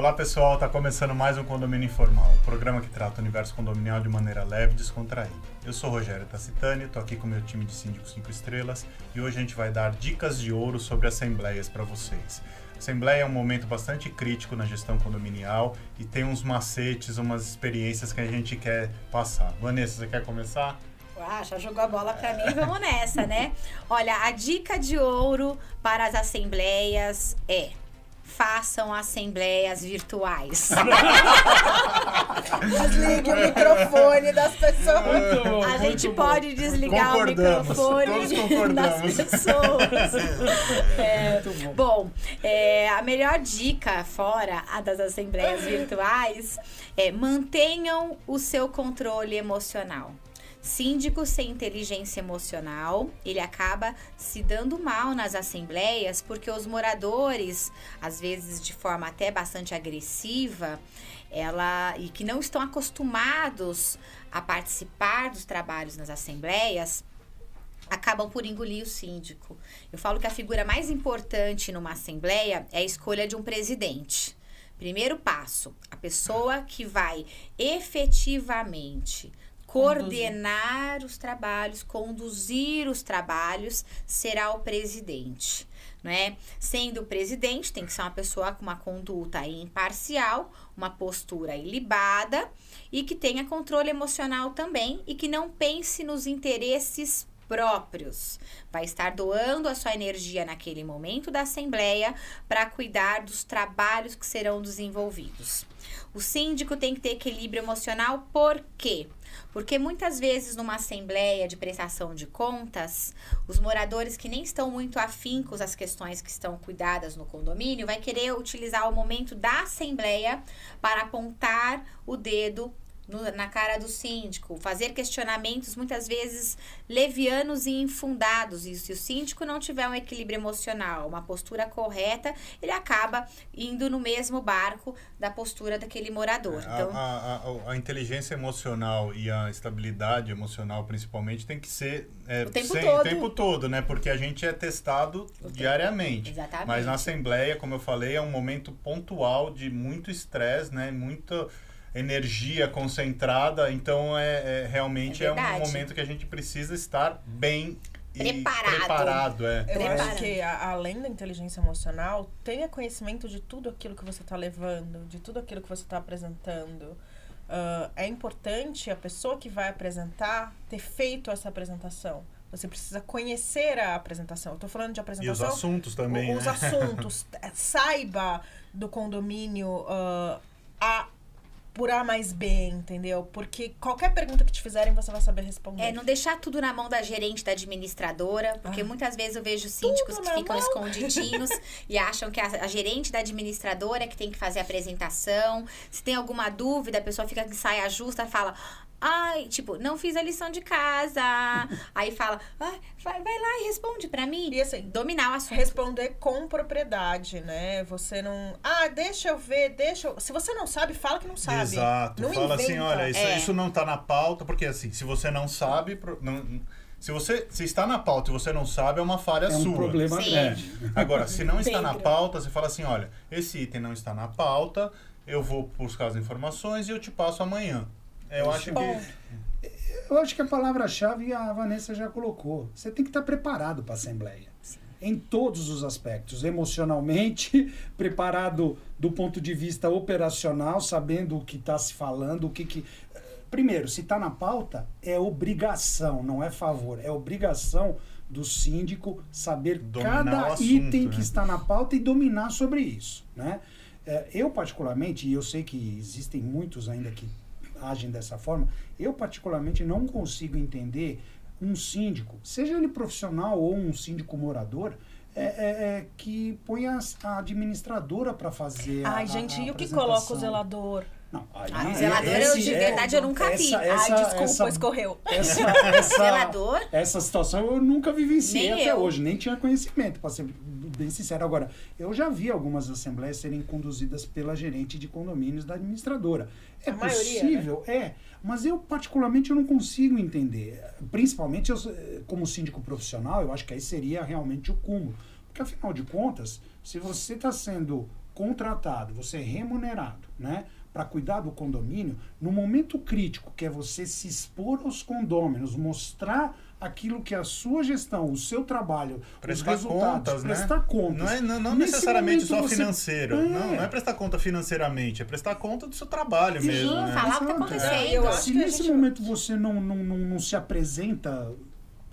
Olá pessoal, está começando mais um Condomínio Informal, um programa que trata o universo condominial de maneira leve e descontraída. Eu sou Rogério Tacitani, estou aqui com o meu time de síndicos 5 estrelas e hoje a gente vai dar dicas de ouro sobre assembleias para vocês. Assembleia é um momento bastante crítico na gestão condominial e tem uns macetes, umas experiências que a gente quer passar. Vanessa, você quer começar? Ah, já jogou a bola para mim, vamos nessa, né? Olha, a dica de ouro para as assembleias é façam assembleias virtuais. Desligue o microfone das pessoas. Bom, a gente pode desligar o microfone das pessoas. É, bom, bom é, a melhor dica fora a das assembleias virtuais é mantenham o seu controle emocional. Síndico sem inteligência emocional, ele acaba se dando mal nas assembleias porque os moradores, às vezes de forma até bastante agressiva, ela e que não estão acostumados a participar dos trabalhos nas assembleias, acabam por engolir o síndico. Eu falo que a figura mais importante numa assembleia é a escolha de um presidente. Primeiro passo, a pessoa que vai efetivamente coordenar conduzir. os trabalhos, conduzir os trabalhos, será o presidente. Né? Sendo o presidente, tem que ser uma pessoa com uma conduta imparcial, uma postura ilibada e que tenha controle emocional também e que não pense nos interesses próprios. Vai estar doando a sua energia naquele momento da assembleia para cuidar dos trabalhos que serão desenvolvidos. O síndico tem que ter equilíbrio emocional, por quê? Porque muitas vezes numa assembleia de prestação de contas, os moradores que nem estão muito afincos às questões que estão cuidadas no condomínio, vai querer utilizar o momento da assembleia para apontar o dedo no, na cara do síndico, fazer questionamentos muitas vezes levianos e infundados. E se o síndico não tiver um equilíbrio emocional, uma postura correta, ele acaba indo no mesmo barco da postura daquele morador. É, então, a, a, a, inteligência emocional e a estabilidade emocional, principalmente, tem que ser é, o, tempo sem, todo. o tempo todo, né? Porque a gente é testado o diariamente. Exatamente. Mas na Assembleia, como eu falei, é um momento pontual de muito estresse, né? Muito energia concentrada, então é, é realmente é, é, um momento que a gente precisa estar bem preparado. preparado é. Eu preparado. acho que além da inteligência emocional, tenha conhecimento de tudo aquilo que você está levando, de tudo aquilo que você está apresentando. Uh, é importante a pessoa que vai apresentar ter feito essa apresentação. Você precisa conhecer a apresentação. Eu tô falando de apresentação. E os assuntos também. Os né? assuntos. Saiba do condomínio uh, a por A mais B, entendeu? Porque qualquer pergunta que te fizerem, você vai saber responder. É, não deixar tudo na mão da gerente, da administradora, porque ah. muitas vezes eu vejo síndicos tudo que ficam mão. escondidinhos e acham que a, a, gerente da administradora é que tem que fazer a apresentação. Se tem alguma dúvida, a pessoa fica em saia justa e fala: Ai, tipo, não fiz a lição de casa. Aí fala, ah, vai, vai lá e responde para mim. E assim, dominar o assunto. Responder com propriedade, né? Você não. Ah, deixa eu ver, deixa eu. Se você não sabe, fala que não sabe. Exato. Não fala assim, inventa. assim, olha, isso, é. isso não tá na pauta, porque assim, se você não sabe. Não, se você se está na pauta e você não sabe, é uma falha é um sua. problema Sim. É. Agora, se não está na pauta, você fala assim, olha, esse item não está na pauta, eu vou buscar as informações e eu te passo amanhã. Eu acho que. Eu acho que a palavra-chave a Vanessa já colocou. Você tem que estar preparado para a Assembleia. Sim. Em todos os aspectos. Emocionalmente, preparado do ponto de vista operacional, sabendo o que está se falando, o que. que... Primeiro, se está na pauta, é obrigação, não é favor. É obrigação do síndico saber dominar cada assunto, item né? que está na pauta e dominar sobre isso. Né? É, eu, particularmente, e eu sei que existem muitos ainda que agem dessa forma, eu particularmente não consigo entender um síndico, seja ele profissional ou um síndico morador, é, é, é que põe a, a administradora para fazer Ai, a, gente, a e o que coloca o zelador? Não, aí, ah, zelador, eu, de verdade, eu nunca vi. Essa, Ai, desculpa, essa, escorreu. Essa, essa, zelador? Essa situação eu nunca vivenciei nem até eu. hoje, nem tinha conhecimento, para ser bem sincero. Agora, eu já vi algumas assembleias serem conduzidas pela gerente de condomínios da administradora. É A possível, maioria, né? é, mas eu particularmente eu não consigo entender. Principalmente eu, como síndico profissional, eu acho que aí seria realmente o cúmulo. Porque afinal de contas, se você está sendo contratado, você é remunerado, né? Para cuidar do condomínio, no momento crítico, que é você se expor aos condôminos, mostrar aquilo que é a sua gestão, o seu trabalho, prestar os resultados, contas, né? prestar contas. Não, é, não, não necessariamente só você- financeiro. É. Não, não é prestar conta financeiramente, é prestar conta do seu trabalho mesmo. Exato, né? falar o que tá exato. acontecendo. Acho Se nesse gente- momento você não, não, não, não se apresenta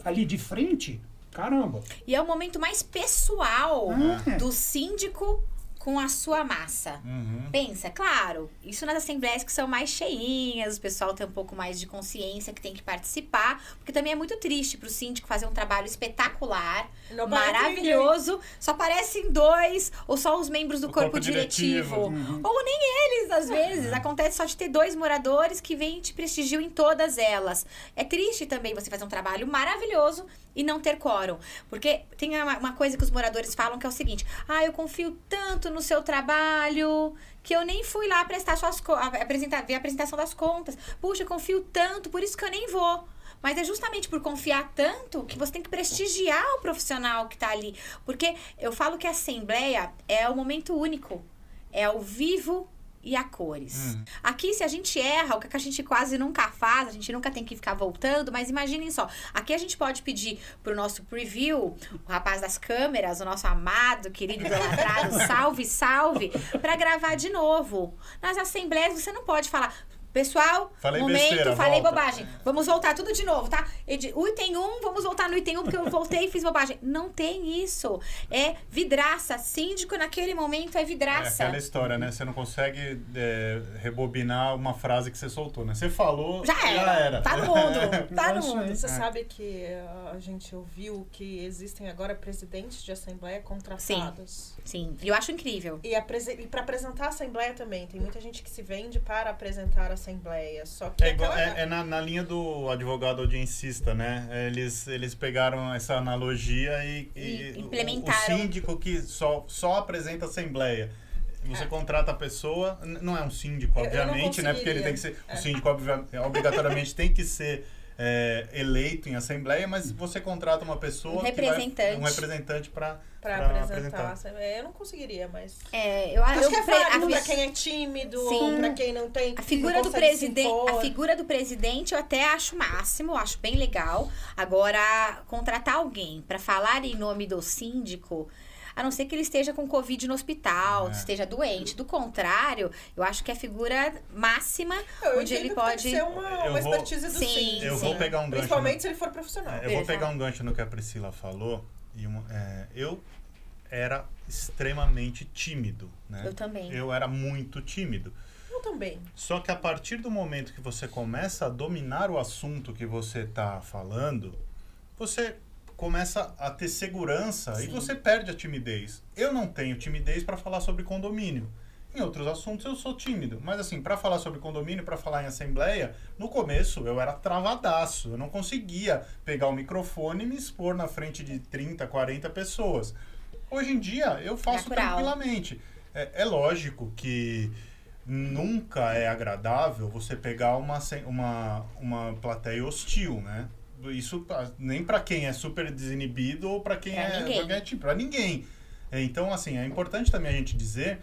ali de frente, caramba. E é o momento mais pessoal É. do síndico com a sua massa. Uhum. Pensa, claro, isso nas assembleias que são mais cheinhas, o pessoal tem um pouco mais de consciência que tem que participar, porque também é muito triste pro síndico fazer um trabalho espetacular, Não maravilhoso, só aparecem dois ou só os membros do O corpo, corpo diretivo. diretivo. Uhum. Ou nem eles, às vezes. Acontece só de ter dois moradores que vêm e te prestigiam em todas elas. É triste também você fazer um trabalho maravilhoso e não ter quórum. Porque tem uma, uma coisa que os moradores falam que é o seguinte: ah, eu confio tanto no seu trabalho que eu nem fui lá prestar suas apresentar, ver a apresentação das contas. Puxa, eu confio tanto, por isso que eu nem vou. Mas é justamente por confiar tanto que você tem que prestigiar o profissional que está ali. Porque eu falo que a assembleia é o momento único. É ao vivo e a cores. Hum. Aqui, se a gente erra, o que a gente quase nunca faz, a gente nunca tem que ficar voltando, mas imaginem só, aqui a gente pode pedir pro nosso preview, o rapaz das câmeras, o nosso amado, querido idolatrado, salve, salve, pra gravar de novo. Nas assembleias você não pode falar. Pessoal, Falei momento, besteira, falei volta." bobagem. Vamos voltar tudo de novo, tá? Edi- O item 1, vamos voltar no item 1, porque eu voltei e fiz bobagem. Não tem isso. É vidraça. Síndico naquele momento é É vidraça. aquela história, né? Você não consegue é, rebobinar uma frase que você soltou, né? Você falou, Já era. Tá no mundo. Tá É no mundo. aí. Você É. sabe que uh, a gente ouviu que existem agora presidentes de assembleia contratados. Sim, e eu acho incrível. E, e para apresentar a assembleia também. Tem muita gente que se vende para apresentar a assembleia. Só que É, igual- aquela- é- é na, na linha do advogado audiencista, né? Eles, eles pegaram essa analogia e, E o- implementaram. O, síndico que só, só apresenta assembleia. Você É. contrata a pessoa, não é um síndico, Eu- eu não obviamente, né? Porque ele tem que ser. O É. síndico, obrigatoriamente, tem que ser é, eleito em assembleia, mas você contrata uma pessoa. Um que vai- representante. um representante para apresentar. a assembleia. Eu não conseguiria, mas. É, eu Acho eu que é válido pra quem é tímido, pra quem não tem. A figura do presidente, a figura do presidente eu até acho máximo, eu acho bem legal. Agora, contratar alguém pra falar em nome do síndico, a não ser que ele esteja com covid no hospital, É. esteja doente. Do contrário, eu acho que é a figura máxima Eu onde ele que pode Tem que ser uma, Eu uma vou- expertise do Sim, síndico. Eu sim. vou pegar um gancho. Principalmente no- se ele for profissional. É, eu vou Exato. pegar um gancho no que a Priscila falou. E uma- é, eu era extremamente tímido, né? Eu também. Eu era muito tímido. Eu também. Só que a partir do momento que você começa a dominar o assunto que você está falando, você começa a ter segurança e Sim. você perde a timidez. Eu não tenho timidez para falar sobre condomínio. Em outros assuntos eu sou tímido, mas assim, para falar sobre condomínio, para falar em assembleia, no começo eu era travadaço, eu não conseguia pegar o microfone e me expor na frente de 30, 40 pessoas. Hoje em dia eu faço Natural. tranquilamente. É, é lógico que nunca é agradável você pegar uma, uma, uma plateia hostil, né? Isso nem para quem é super desinibido ou para quem Pra é ninguém. tipo, pra ninguém. É, Então, assim, é importante também a gente dizer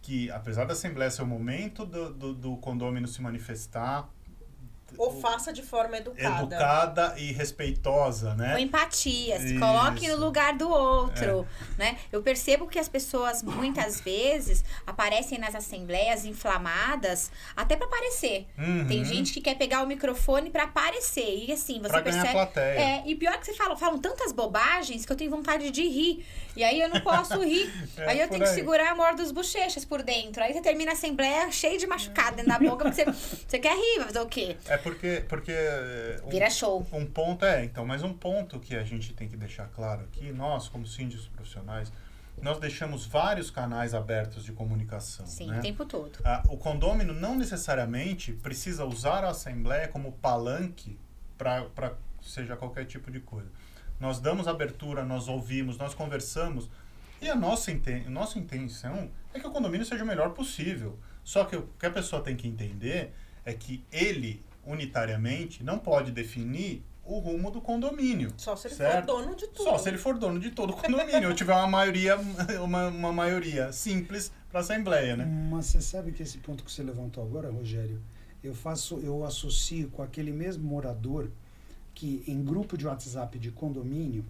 que, apesar da Assembleia ser o momento do, do, do condômino se manifestar, Ou faça de forma educada. educada e respeitosa, Com né? empatia, se Isso. coloque no lugar do outro, né? Eu percebo que as pessoas muitas vezes aparecem nas assembleias inflamadas até pra aparecer. Uhum. Tem gente que quer pegar o microfone pra aparecer e assim, você Pra percebe plateia. É, e pior que você fala, falam tantas bobagens que eu tenho vontade de rir. E aí eu não posso rir. É aí eu tenho que aí. segurar a amor dos bochechas por dentro. Aí você termina a assembleia cheio de machucado dentro da boca, porque você, você quer rir, vai fazer o quê? É porque, porque eh, um- Vira show. Um ponto é, então, mas um ponto que a gente tem que deixar claro aqui, nós, como síndicos profissionais, nós deixamos vários canais abertos de comunicação. Sim, né? o tempo todo. Ah, o condômino não necessariamente precisa usar a assembleia como palanque para seja qualquer tipo de coisa. Nós damos abertura, nós ouvimos, nós conversamos e a nossa, inten nossa intenção é que o condomínio seja o melhor possível. Só que o que a pessoa tem que entender é que ele, unitariamente, não pode definir o rumo do condomínio. Só se ele certo? for dono de tudo. Só se ele for dono de todo o condomínio, ou tiver uma maioria, uma, uma maioria simples para a Assembleia, né? Mas você sabe que esse ponto que você levantou agora, Rogério, eu faço, eu associo com aquele mesmo morador que em grupo de WhatsApp de condomínio,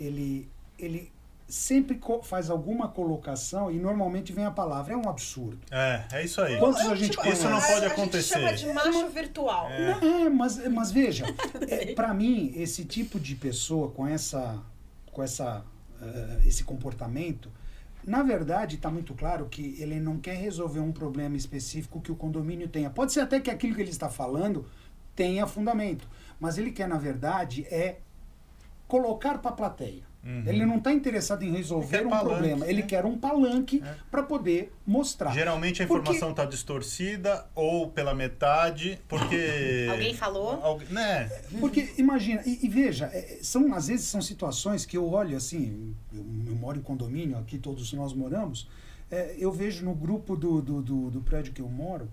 ele, ele sempre faz alguma colocação e normalmente vem a palavra. É um absurdo. É, é isso aí. Quantos Eu, a gente tipo, conhece? Isso não a- pode A acontecer. gente chama de macho virtual. É, mas, mas veja, é, para mim, esse tipo de pessoa com essa, com essa, eh, esse comportamento, na verdade, está muito claro que ele não quer resolver um problema específico que o condomínio tenha. Pode ser até que aquilo que ele está falando tenha fundamento, mas ele quer, na verdade, é colocar para a plateia. Uhum. Ele não está interessado em Ele resolver um palanque, problema, ele né? quer um palanque É. para poder mostrar. Geralmente a Porque- informação está distorcida ou pela metade, porque. Alguém falou? Algu- né? Porque imagina, e, e veja, é, são às vezes são situações que eu olho assim, eu, eu moro em condomínio, aqui todos nós moramos, é, eu vejo no grupo do, do, do, do prédio que eu moro,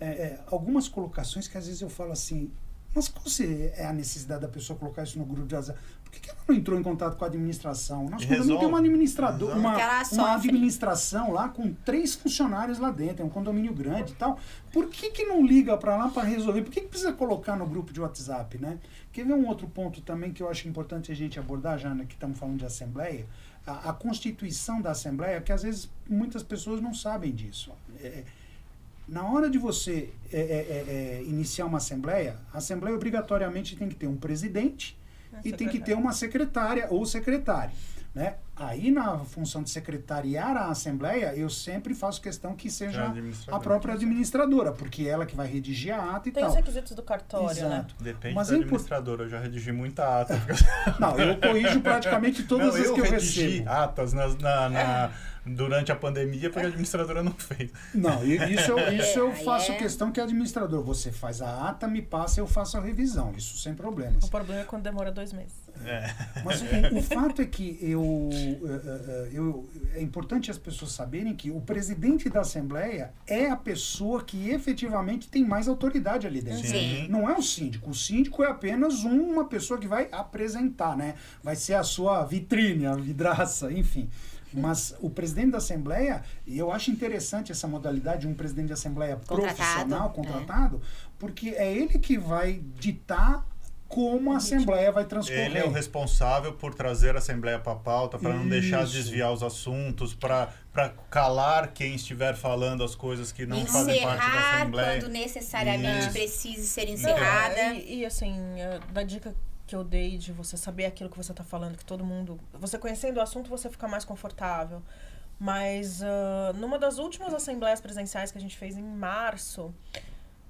é, é, algumas colocações que às vezes eu falo assim, mas qual se- é a necessidade da pessoa colocar isso no grupo de WhatsApp? Por que, que ela não entrou em contato com a administração? Nosso E condomínio tem uma administrador, uma, uma administração lá com três funcionários lá dentro, é um condomínio grande e tal. Por que, que não liga para lá para resolver? Por que, que precisa colocar no grupo de WhatsApp, né? Quer ver um outro ponto também que eu acho importante a gente abordar, já né, que estamos falando de Assembleia? A, a constituição da Assembleia, que às vezes muitas pessoas não sabem disso. É, na hora de você é, é, é, é, iniciar uma Assembleia, a Assembleia obrigatoriamente tem que ter um presidente e tem que ter uma secretária ou secretário. Né? Aí, na função de secretariar a Assembleia, eu sempre faço questão que seja a administrador. própria administradora, porque é ela que vai redigir a ata e Tem os tal. requisitos do cartório, né? Exato. Depende Mas da é administradora. Eu já redigi muita ata. Não, eu corrijo praticamente todas Não, as eu que eu redigi recebo. atas na, na- na- durante a pandemia porque a administradora não fez. Não, isso, eu, isso eu faço é- questão que é administrador. Você faz a ata, me passa, eu faço a revisão. Isso sem problemas. O problema é quando demora dois meses. É. Mas o, o fato é que eu, eh, eu, é importante as pessoas saberem que o presidente da Assembleia é a pessoa que efetivamente tem mais autoridade ali dentro. Sim. Não é o síndico. O síndico é apenas uma pessoa que vai apresentar, né? Vai ser a sua vitrine, a vidraça, enfim. Mas o presidente da Assembleia, e eu acho interessante essa modalidade de um presidente de Assembleia Contratado, profissional, é. contratado, porque é ele que vai ditar como a Assembleia vai transcorrer. Ele é o responsável por trazer a Assembleia para a pauta, para não deixar desviar os assuntos, para calar quem estiver falando as coisas que não fazem parte da Encerrar Assembleia. quando necessariamente Isso. precise ser encerrada. e, e, assim, da dica que eu dei de você saber aquilo que você tá falando, que todo mundo. Você conhecendo o assunto, você fica mais confortável. Mas ah, numa das últimas assembleias presenciais que a gente fez em março,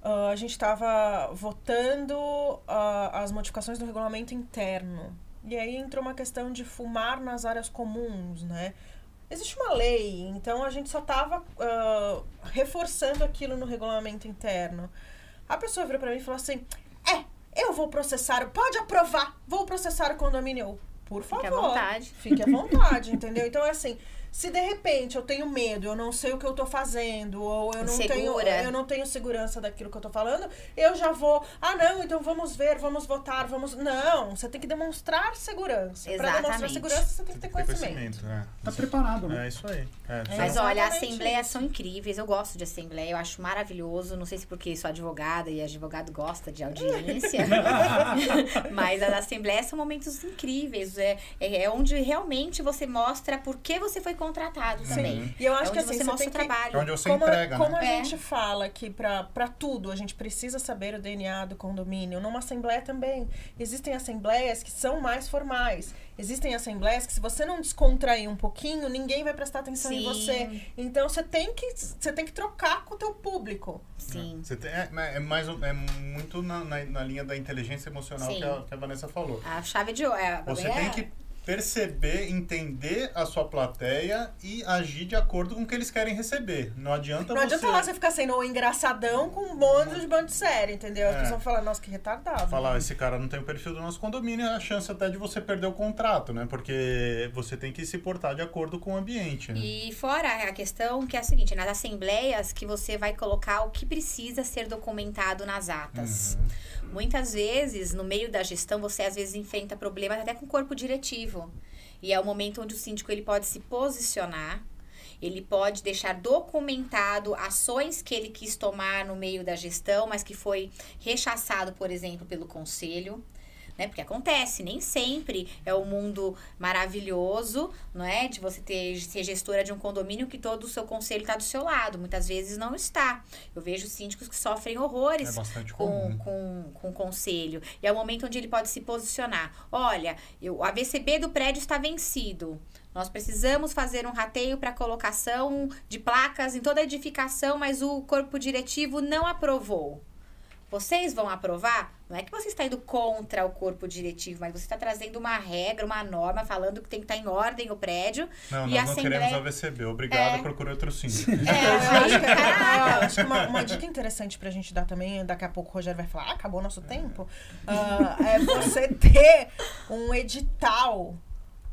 ah, a gente estava votando ah, as modificações do regulamento interno. E aí entrou uma questão de fumar nas áreas comuns, né? Existe uma lei, então a gente só estava reforçando aquilo no regulamento interno. A pessoa virou pra mim e falou assim: É, eu vou processar, pode aprovar, vou processar o condomínio. Eu, por favor. Fique à vontade. Fique à vontade, entendeu? Então é assim. Se de repente eu tenho medo, eu não sei o que eu tô fazendo, ou eu não, tenho, Insegura. eu não tenho segurança daquilo que eu tô falando, eu já vou. Ah, não, então vamos ver, vamos votar, vamos. Não, você tem que demonstrar segurança. Para demonstrar segurança, você tem que ter conhecimento. é. Tá preparado, né? É isso aí. É, Mas já- olha, Exatamente assembleias são incríveis. Eu gosto de assembleia, eu acho maravilhoso. Não sei se porque sou advogada e advogado gosta de audiência. Mas as assembleias são momentos incríveis. É, é é onde realmente você mostra por que você foi contratado também. E eu É acho onde que assim, você mostra o que, trabalho. É onde você como, entrega, como né? a É. gente fala que pra pra tudo a gente precisa saber o DNA do condomínio, numa assembleia também. Existem assembleias que são mais formais. Existem assembleias que se você não descontrair um pouquinho, ninguém vai prestar atenção em Sim. você. Então você tem que você tem que trocar com o teu público. Sim. Você tem- é, é mais, é muito na, na, na linha da inteligência emocional Sim. que a, que a Vanessa falou. A chave de ouro. É, Você é- tem que perceber, entender a sua plateia e agir de acordo com o que eles querem receber. Não adianta Não você adianta lá você ficar sendo o engraçadão com um monte de bando de série, entendeu? As É. pessoas falam, nossa, que retardado. falar, esse cara não tem o perfil do nosso condomínio, é a chance até de você perder o contrato, né? Porque você tem que se portar de acordo com o ambiente, né? E fora a questão que é a seguinte, nas assembleias que você vai colocar o que precisa ser documentado nas atas. Muitas vezes, no meio da gestão, você às vezes enfrenta problemas até com o corpo diretivo. E é o momento onde o síndico ele pode se posicionar, ele pode deixar documentado ações que ele quis tomar no meio da gestão, mas que foi rechaçado, por exemplo, pelo conselho né? Porque acontece, nem sempre é o um mundo maravilhoso, não é? De você ter ser gestora de um condomínio que todo o seu conselho está do seu lado. Muitas vezes não está. Eu vejo síndicos que sofrem horrores é com, com, com o conselho. E é o momento onde ele pode se posicionar. Olha, eu, o AVCB do prédio está vencido. Nós precisamos fazer um rateio para colocação de placas em toda a edificação, mas o corpo diretivo não aprovou. Vocês vão aprovar? Não é que você está indo contra o corpo diretivo, mas você está trazendo uma regra, uma norma, falando que tem que estar em ordem o prédio. Não, e nós a não queremos AVCB. Obrigado, É. procure outro síndico. É, Eu acho que, uma, uma dica interessante pra gente dar também, daqui a pouco o Rogério vai falar, ah, acabou o nosso tempo, ah, é você ter um edital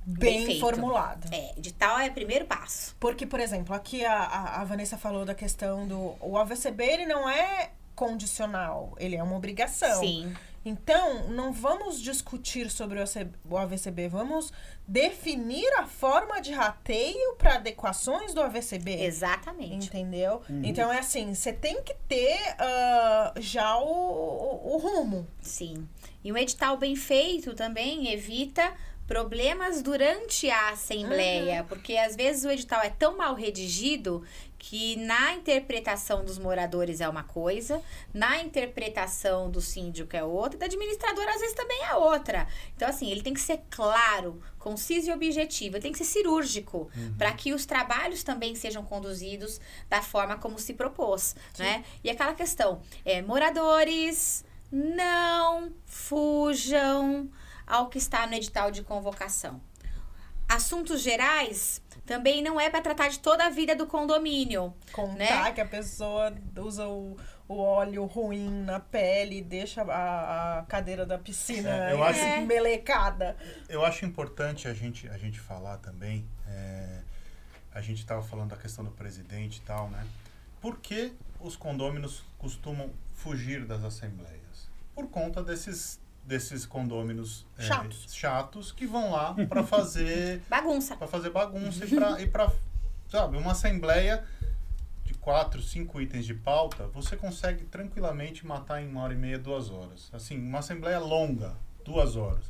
bem, formulado. É, edital é o primeiro passo. Porque, por exemplo, aqui a, a, a Vanessa falou da questão do... O AVCB, ele não é condicional, ele é uma obrigação. Sim. Então, não vamos discutir sobre o AVCB, vamos definir a forma de rateio para adequações do AVCB. Exatamente. Entendeu? Então é assim, você tem que ter ah, já o, o, o rumo. Sim. E um edital bem feito também evita problemas durante a assembleia, porque às vezes o edital é tão mal redigido que na interpretação dos moradores é uma coisa, na interpretação do síndico é outra, e da administradora às vezes também é outra. Então assim, ele tem que ser claro, conciso e objetivo, ele tem que ser cirúrgico, para que os trabalhos também sejam conduzidos da forma como se propôs, né? E aquela questão, é, moradores não fujam ao que está no edital de convocação. Assuntos gerais também não é para tratar de toda a vida do condomínio. Contar Né? que a pessoa usa o, o óleo ruim na pele e deixa a, a cadeira da piscina É, eu acho- É. melecada. Eu acho importante a gente, a gente falar também. é, a gente estava falando da questão do presidente e tal, né? Por que os condôminos costumam fugir das assembleias? Por conta desses, desses condôminos é, Chatos. chatos que vão lá para fazer Bagunça. para fazer bagunça e para sabe uma assembleia de quatro cinco itens de pauta você consegue tranquilamente matar em uma hora e meia duas horas assim uma assembleia longa duas horas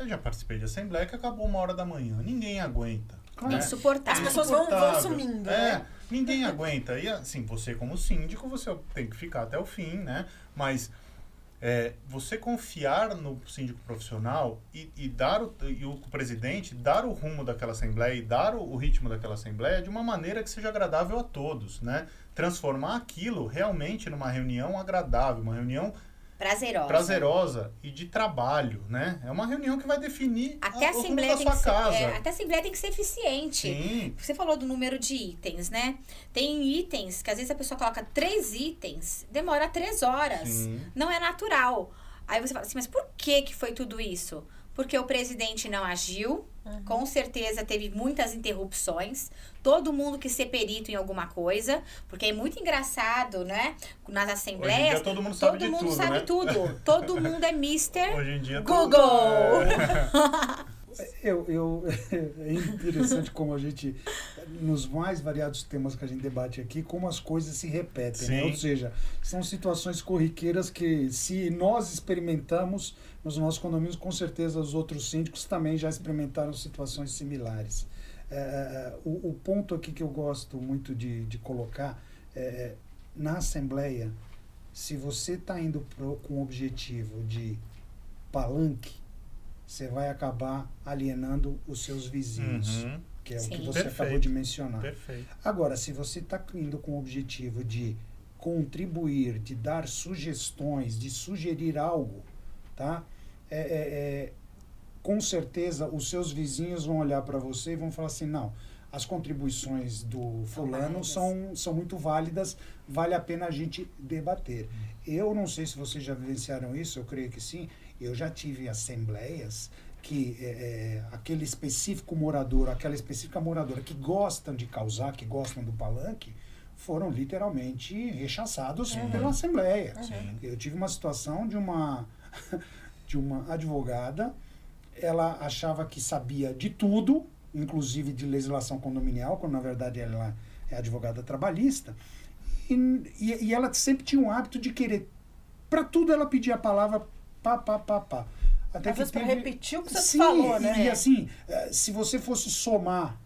eu já participei de assembleia que acabou uma hora da manhã ninguém aguenta né? Insuportável. As pessoas vão- vão sumindo, é, né? ninguém aguenta e assim você como síndico você tem que ficar até o fim né mas é, você confiar no síndico profissional e, e dar o, e o presidente dar o rumo daquela assembleia e dar o, o ritmo daquela assembleia de uma maneira que seja agradável a todos, né? Transformar aquilo realmente numa reunião agradável, uma reunião Prazerosa. prazerosa e de trabalho, né? É uma reunião que vai definir Até a assembleia da tem sua que ser, casa. é, até a assembleia tem que ser eficiente. Sim, Você falou do número de itens, né? Tem itens que às vezes a pessoa coloca três itens, demora três horas. Sim. Não é natural. Aí você fala assim, mas por que que foi tudo isso? Porque o presidente não agiu, com certeza teve muitas interrupções, todo mundo quis ser perito em alguma coisa, porque é muito engraçado, né? Nas Hoje em assembleias, dia todo mundo sabe de mundo tudo, sabe né? tudo. Todo mundo é mister. Hoje em dia Google! Eu, eu, é interessante como a gente, nos mais variados temas que a gente debate aqui, como as coisas se repetem, né? Ou seja, são situações corriqueiras que, se nós experimentamos nos nossos condomínios, com certeza os outros síndicos também já experimentaram situações similares. É, o, o ponto aqui que eu gosto muito de, de colocar é, na Assembleia, se você está indo pro, com o objetivo de palanque, você vai acabar alienando os seus vizinhos, Uhum, que é o Sim. que você Perfeito. acabou de mencionar. perfeito. Agora, se você está indo com o objetivo de contribuir, de dar sugestões, de sugerir algo, tá? É, é, é, com certeza os seus vizinhos vão olhar para você e vão falar assim, não, as contribuições do fulano são, são muito válidas, vale a pena a gente debater. Eu não sei se vocês já vivenciaram isso, eu creio que sim. Eu já tive assembleias que é, aquele específico morador, aquela específica moradora que gostam de causar, que gostam do palanque, foram literalmente rechaçados Uhum. pela Assembleia. Sim. Eu tive uma situação de uma, de uma advogada, ela achava que sabia de tudo, inclusive de legislação condominial, quando na verdade ela é advogada trabalhista, e, e, e ela sempre tinha um hábito de querer, para tudo ela pedia a palavra pá, pá, pá, pá. Até Às pra repetir o que você Sim, falou, né? E assim, eh, se você fosse somar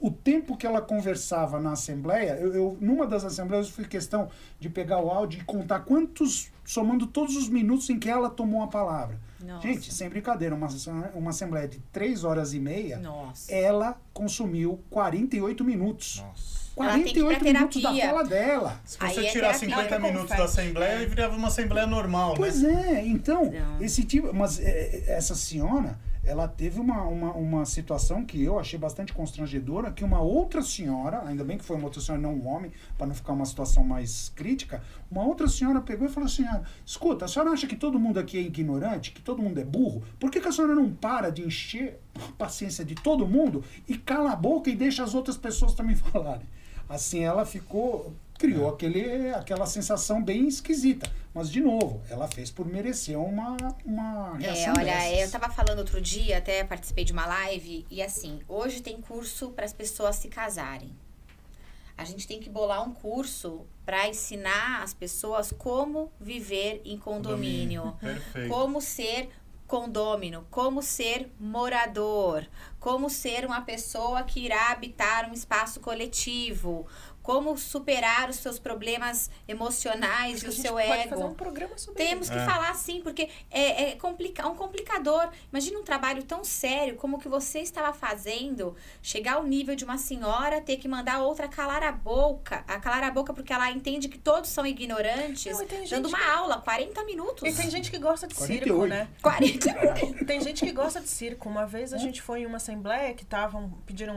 o tempo que ela conversava na Assembleia, eu, eu- numa das Assembleias eu fiz questão de pegar o áudio e contar quantos, somando todos os minutos em que ela tomou a palavra. Nossa. Gente, sem brincadeira, uma, uma Assembleia de três horas e meia, Nossa. ela consumiu 48 minutos. Nossa. Ela tem que ir pra 48 minutos da fala dela. Se Aí você é tirar terapia. 50 Ela que minutos da. Assembleia, virava uma Assembleia normal, Pois né? é, então, Não. esse tipo. Mas é, é, essa senhora, ela teve uma, uma, uma situação que eu achei bastante constrangedora, que uma outra senhora, ainda bem que foi uma outra senhora, não um homem, para não ficar uma situação mais crítica, uma outra senhora pegou e falou assim: ah, escuta, a senhora acha que todo mundo aqui é ignorante, que todo mundo é burro? Por que, que a senhora não para de encher a paciência de todo mundo e cala a boca e deixa as outras pessoas também falarem? Assim ela ficou. Criou aquele, aquela sensação bem esquisita. Mas, de novo, ela fez por merecer uma, uma É, reação olha, dessas. eu tava falando outro dia, até participei de uma live, e assim, hoje tem curso para as pessoas se casarem. A gente tem que bolar um curso para ensinar as pessoas como viver em condomínio. Perfeito. Como ser condômino, como ser morador, como ser uma pessoa que irá habitar um espaço coletivo, como superar os seus problemas emocionais Acho e o seu pode ego. fazer um programa sobre Temos que É. falar sim, porque é, é complica um complicador. Imagina um trabalho tão sério como o que você estava fazendo, chegar ao nível de uma senhora ter que mandar outra calar a boca, a calar a boca porque ela entende que todos são ignorantes, Não, e dando uma que- aula, 40 minutos. E tem gente que gosta de circo, 48. né? 40 Tem gente que gosta de circo. Uma vez a gente foi em uma assembleia que estavam pediram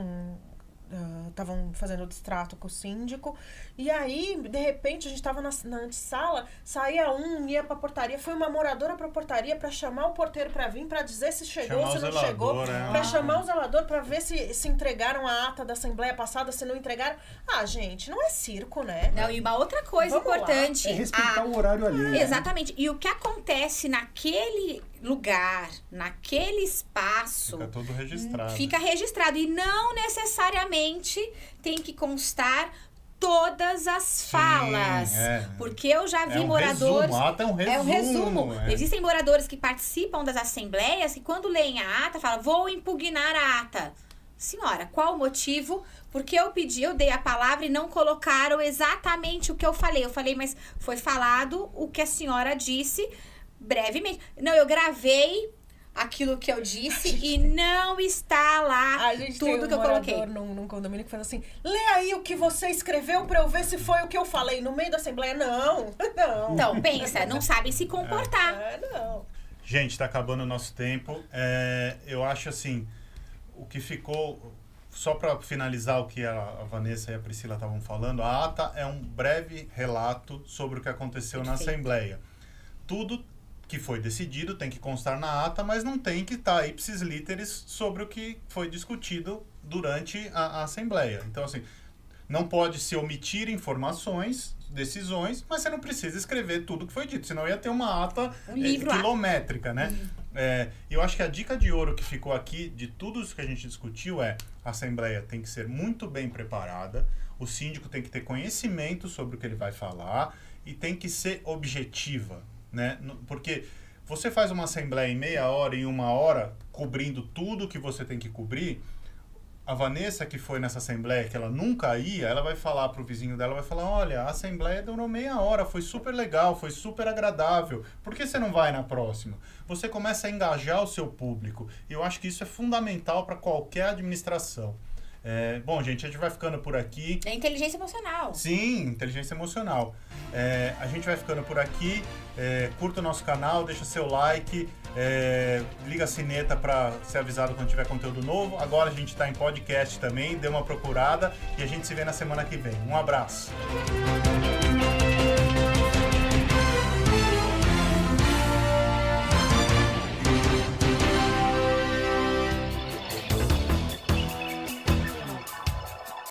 estavam fazendo o distrato com o síndico e aí de repente a gente estava na, na antessala saía um ia pra portaria foi uma moradora pra portaria pra chamar o porteiro pra vir pra dizer se chegou Chamar se o não zelador, chegou é. pra chamar o zelador pra ver se se entregaram a ata da assembleia passada se não entregaram ah gente não é circo né Não, e uma outra coisa Vamos lá. importante. É respeitar a- o horário alheio. né? Exatamente. E o que acontece naquele lugar, naquele espaço, Fica todo registrado. fica registrado. E não necessariamente tem que constar todas as falas. é. Porque eu já vi É um moradores. resumo, a ata é um resumo. É um resumo. é. Existem moradores que participam das assembleias que, quando leem a ata, falam: vou impugnar a ata. Senhora, qual o motivo? Porque eu pedi, eu dei a palavra e não colocaram exatamente o que eu falei. Eu falei, mas foi falado o que a senhora disse brevemente. Não, eu gravei aquilo que eu disse e não está lá A gente tem tudo um que eu coloquei. num, num condomínio que faz assim, lê aí o que você escreveu pra eu ver se foi o que eu falei no meio da assembleia. Não, não. Então, pensa, não sabem se comportar. É, não. Gente, tá acabando o nosso tempo. É, eu acho assim, o que ficou. Só para finalizar o que a, a Vanessa e a Priscila estavam falando, a ata é um breve relato sobre o que aconteceu na Perfeito. Assembleia. Tudo que foi decidido tem que constar na ata, mas não tem que estar ipsis literis sobre o que foi discutido durante a, a Assembleia. Então, assim, não pode se omitir informações, decisões, mas você não precisa escrever tudo que foi dito, senão ia ter uma ata Um eh, livro lá. quilométrica, né? É, e eu acho que a dica de ouro que ficou aqui de tudo isso que a gente discutiu é a Assembleia tem que ser muito bem preparada, o síndico tem que ter conhecimento sobre o que ele vai falar e tem que ser objetiva, né? Porque você faz uma Assembleia em meia hora, em uma hora, cobrindo tudo que você tem que cobrir, a Vanessa que foi nessa assembleia que ela nunca ia, ela vai falar pro vizinho dela, vai falar, olha, a assembleia durou meia hora, foi super legal, foi super agradável. Por que você não vai na próxima? Você começa a engajar o seu público. E eu acho que isso é fundamental para qualquer administração. É, bom, gente, a gente vai ficando por aqui. É inteligência emocional. Sim, inteligência emocional. É, a gente vai ficando por aqui. É, curta o nosso canal, deixa seu like, é, liga a sineta para ser avisado quando tiver conteúdo novo. Agora a gente está em podcast também, dê uma procurada e a gente se vê na semana que vem. Um abraço.